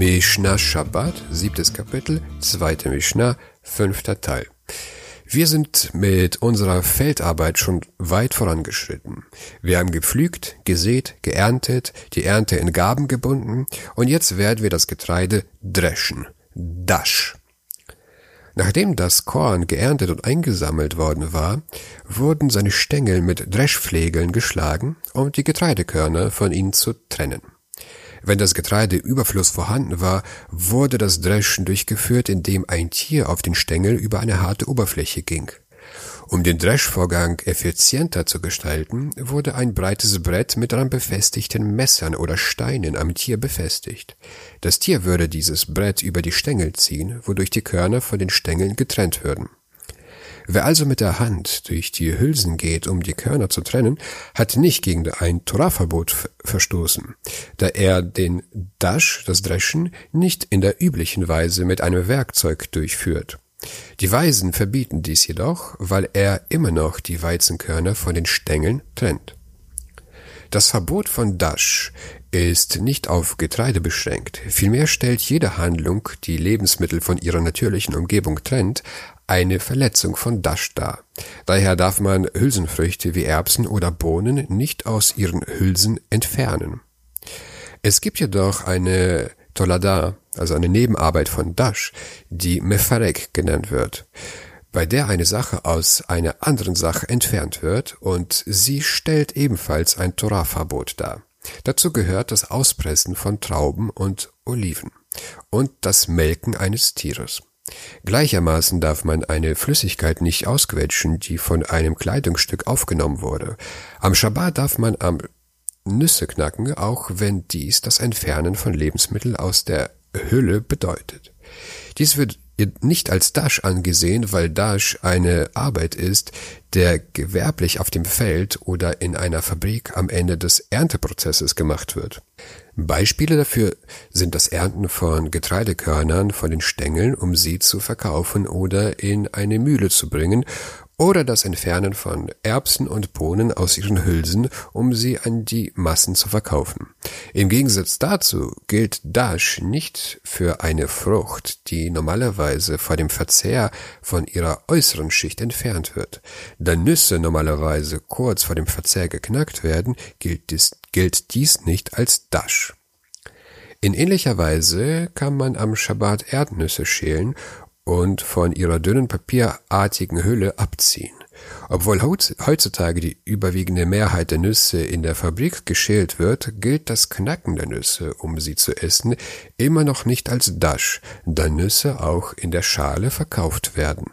Mishnah Shabbat, siebtes Kapitel, zweite Mishnah, fünfter Teil. Wir sind mit unserer Feldarbeit schon weit vorangeschritten. Wir haben gepflügt, gesät, geerntet, die Ernte in Gaben gebunden und jetzt werden wir das Getreide dreschen. Dash. Nachdem das Korn geerntet und eingesammelt worden war, wurden seine Stängel mit Dreschflegeln geschlagen, um die Getreidekörner von ihnen zu trennen. Wenn das Getreideüberfluss vorhanden war, wurde das Dreschen durchgeführt, indem ein Tier auf den Stängel über eine harte Oberfläche ging. Um den Dreschvorgang effizienter zu gestalten, wurde ein breites Brett mit daran befestigten Messern oder Steinen am Tier befestigt. Das Tier würde dieses Brett über die Stängel ziehen, wodurch die Körner von den Stängeln getrennt würden. Wer also mit der Hand durch die Hülsen geht, um die Körner zu trennen, hat nicht gegen ein Torahverbot verstoßen, da er den Dash, das Dreschen, nicht in der üblichen Weise mit einem Werkzeug durchführt. Die Weisen verbieten dies jedoch, weil er immer noch die Weizenkörner von den Stängeln trennt. Das Verbot von Dash ist nicht auf Getreide beschränkt. Vielmehr stellt jede Handlung, die Lebensmittel von ihrer natürlichen Umgebung trennt, eine Verletzung von Dash dar. Daher darf man Hülsenfrüchte wie Erbsen oder Bohnen nicht aus ihren Hülsen entfernen. Es gibt jedoch eine Tolada, also eine Nebenarbeit von Dash, die Mefarek genannt wird, bei der eine Sache aus einer anderen Sache entfernt wird und sie stellt ebenfalls ein Torah-Verbot dar. Dazu gehört das Auspressen von Trauben und Oliven und das Melken eines Tieres. Gleichermaßen darf man eine Flüssigkeit nicht ausquetschen, die von einem Kleidungsstück aufgenommen wurde. Am Schabbat darf man am Nüsse knacken, auch wenn dies das Entfernen von Lebensmitteln aus der Hülle bedeutet. Dies wird nicht als Dash angesehen, weil Dash eine Arbeit ist, der gewerblich auf dem Feld oder in einer Fabrik am Ende des Ernteprozesses gemacht wird. Beispiele dafür sind das Ernten von Getreidekörnern von den Stängeln, um sie zu verkaufen oder in eine Mühle zu bringen, oder das Entfernen von Erbsen und Bohnen aus ihren Hülsen, um sie an die Massen zu verkaufen. Im Gegensatz dazu gilt Dash nicht für eine Frucht, die normalerweise vor dem Verzehr von ihrer äußeren Schicht entfernt wird. Da Nüsse normalerweise kurz vor dem Verzehr geknackt werden, gilt dies, gilt dies nicht als Dash. In ähnlicher Weise kann man am Schabbat Erdnüsse schälen und von ihrer dünnen papierartigen Hülle abziehen. Obwohl heutzutage die überwiegende Mehrheit der Nüsse in der Fabrik geschält wird, gilt das Knacken der Nüsse, um sie zu essen, immer noch nicht als Dash, da Nüsse auch in der Schale verkauft werden.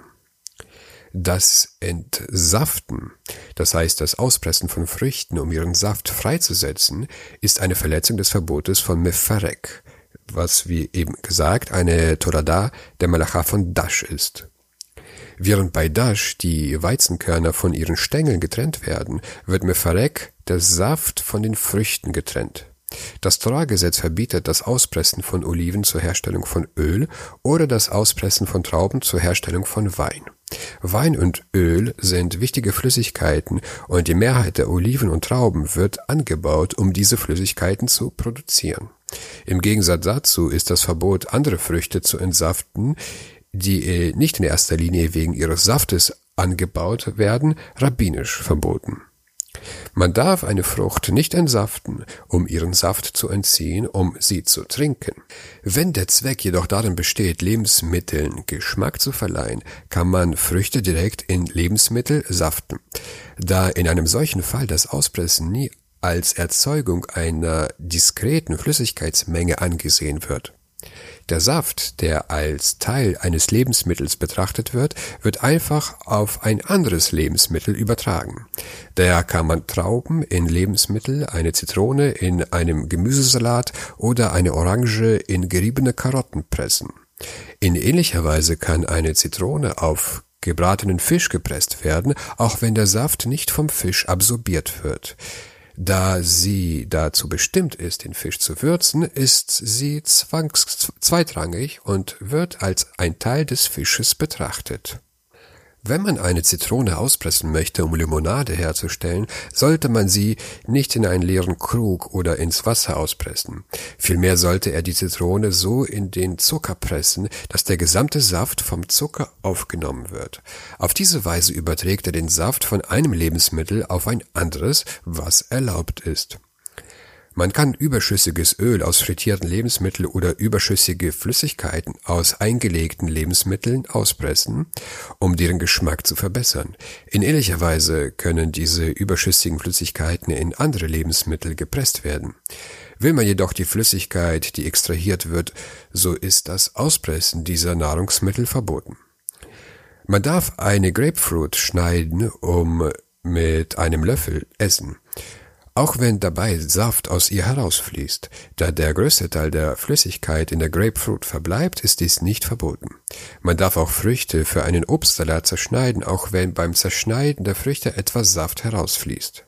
Das Entsaften, das heißt das Auspressen von Früchten, um ihren Saft freizusetzen, ist eine Verletzung des Verbotes von Mefarek, was wie eben gesagt eine Torada der Malacha von Dash ist. Während bei Dash die Weizenkörner von ihren Stängeln getrennt werden, wird Mefarek der Saft von den Früchten getrennt. Das Torah-Gesetz verbietet das Auspressen von Oliven zur Herstellung von Öl oder das Auspressen von Trauben zur Herstellung von Wein. Wein und Öl sind wichtige Flüssigkeiten und die Mehrheit der Oliven und Trauben wird angebaut, um diese Flüssigkeiten zu produzieren. Im Gegensatz dazu ist das Verbot, andere Früchte zu entsaften, die äh, nicht in erster Linie wegen ihres Saftes angebaut werden, rabbinisch verboten. Man darf eine Frucht nicht entsaften, um ihren Saft zu entziehen, um sie zu trinken. Wenn der Zweck jedoch darin besteht, Lebensmitteln Geschmack zu verleihen, kann man Früchte direkt in Lebensmittel saften. Da in einem solchen Fall das Auspressen nie als Erzeugung einer diskreten Flüssigkeitsmenge angesehen wird. Der Saft, der als Teil eines Lebensmittels betrachtet wird, wird einfach auf ein anderes Lebensmittel übertragen. Daher kann man Trauben in Lebensmittel, eine Zitrone in einem Gemüsesalat oder eine Orange in geriebene Karotten pressen. In ähnlicher Weise kann eine Zitrone auf gebratenen Fisch gepresst werden, auch wenn der Saft nicht vom Fisch absorbiert wird. Da sie dazu bestimmt ist, den Fisch zu würzen, ist sie zwangs zweitrangig und wird als ein Teil des Fisches betrachtet. Wenn man eine Zitrone auspressen möchte, um Limonade herzustellen, sollte man sie nicht in einen leeren Krug oder ins Wasser auspressen. Vielmehr sollte er die Zitrone so in den Zucker pressen, dass der gesamte Saft vom Zucker aufgenommen wird. Auf diese Weise überträgt er den Saft von einem Lebensmittel auf ein anderes, was erlaubt ist. Man kann überschüssiges Öl aus frittierten Lebensmitteln oder überschüssige Flüssigkeiten aus eingelegten Lebensmitteln auspressen, um deren Geschmack zu verbessern. In ähnlicher Weise können diese überschüssigen Flüssigkeiten in andere Lebensmittel gepresst werden. Will man jedoch die Flüssigkeit, die extrahiert wird, so ist das Auspressen dieser Nahrungsmittel verboten. Man darf eine Grapefruit schneiden, um mit einem Löffel essen auch wenn dabei Saft aus ihr herausfließt. Da der größte Teil der Flüssigkeit in der Grapefruit verbleibt, ist dies nicht verboten. Man darf auch Früchte für einen Obstsalat zerschneiden, auch wenn beim Zerschneiden der Früchte etwas Saft herausfließt.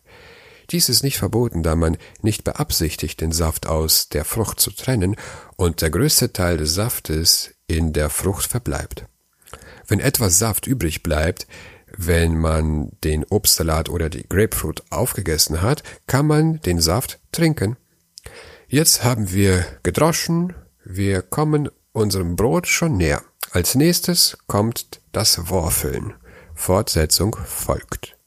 Dies ist nicht verboten, da man nicht beabsichtigt, den Saft aus der Frucht zu trennen und der größte Teil des Saftes in der Frucht verbleibt. Wenn etwas Saft übrig bleibt, wenn man den Obstsalat oder die Grapefruit aufgegessen hat, kann man den Saft trinken. Jetzt haben wir gedroschen, wir kommen unserem Brot schon näher. Als nächstes kommt das Worfeln. Fortsetzung folgt.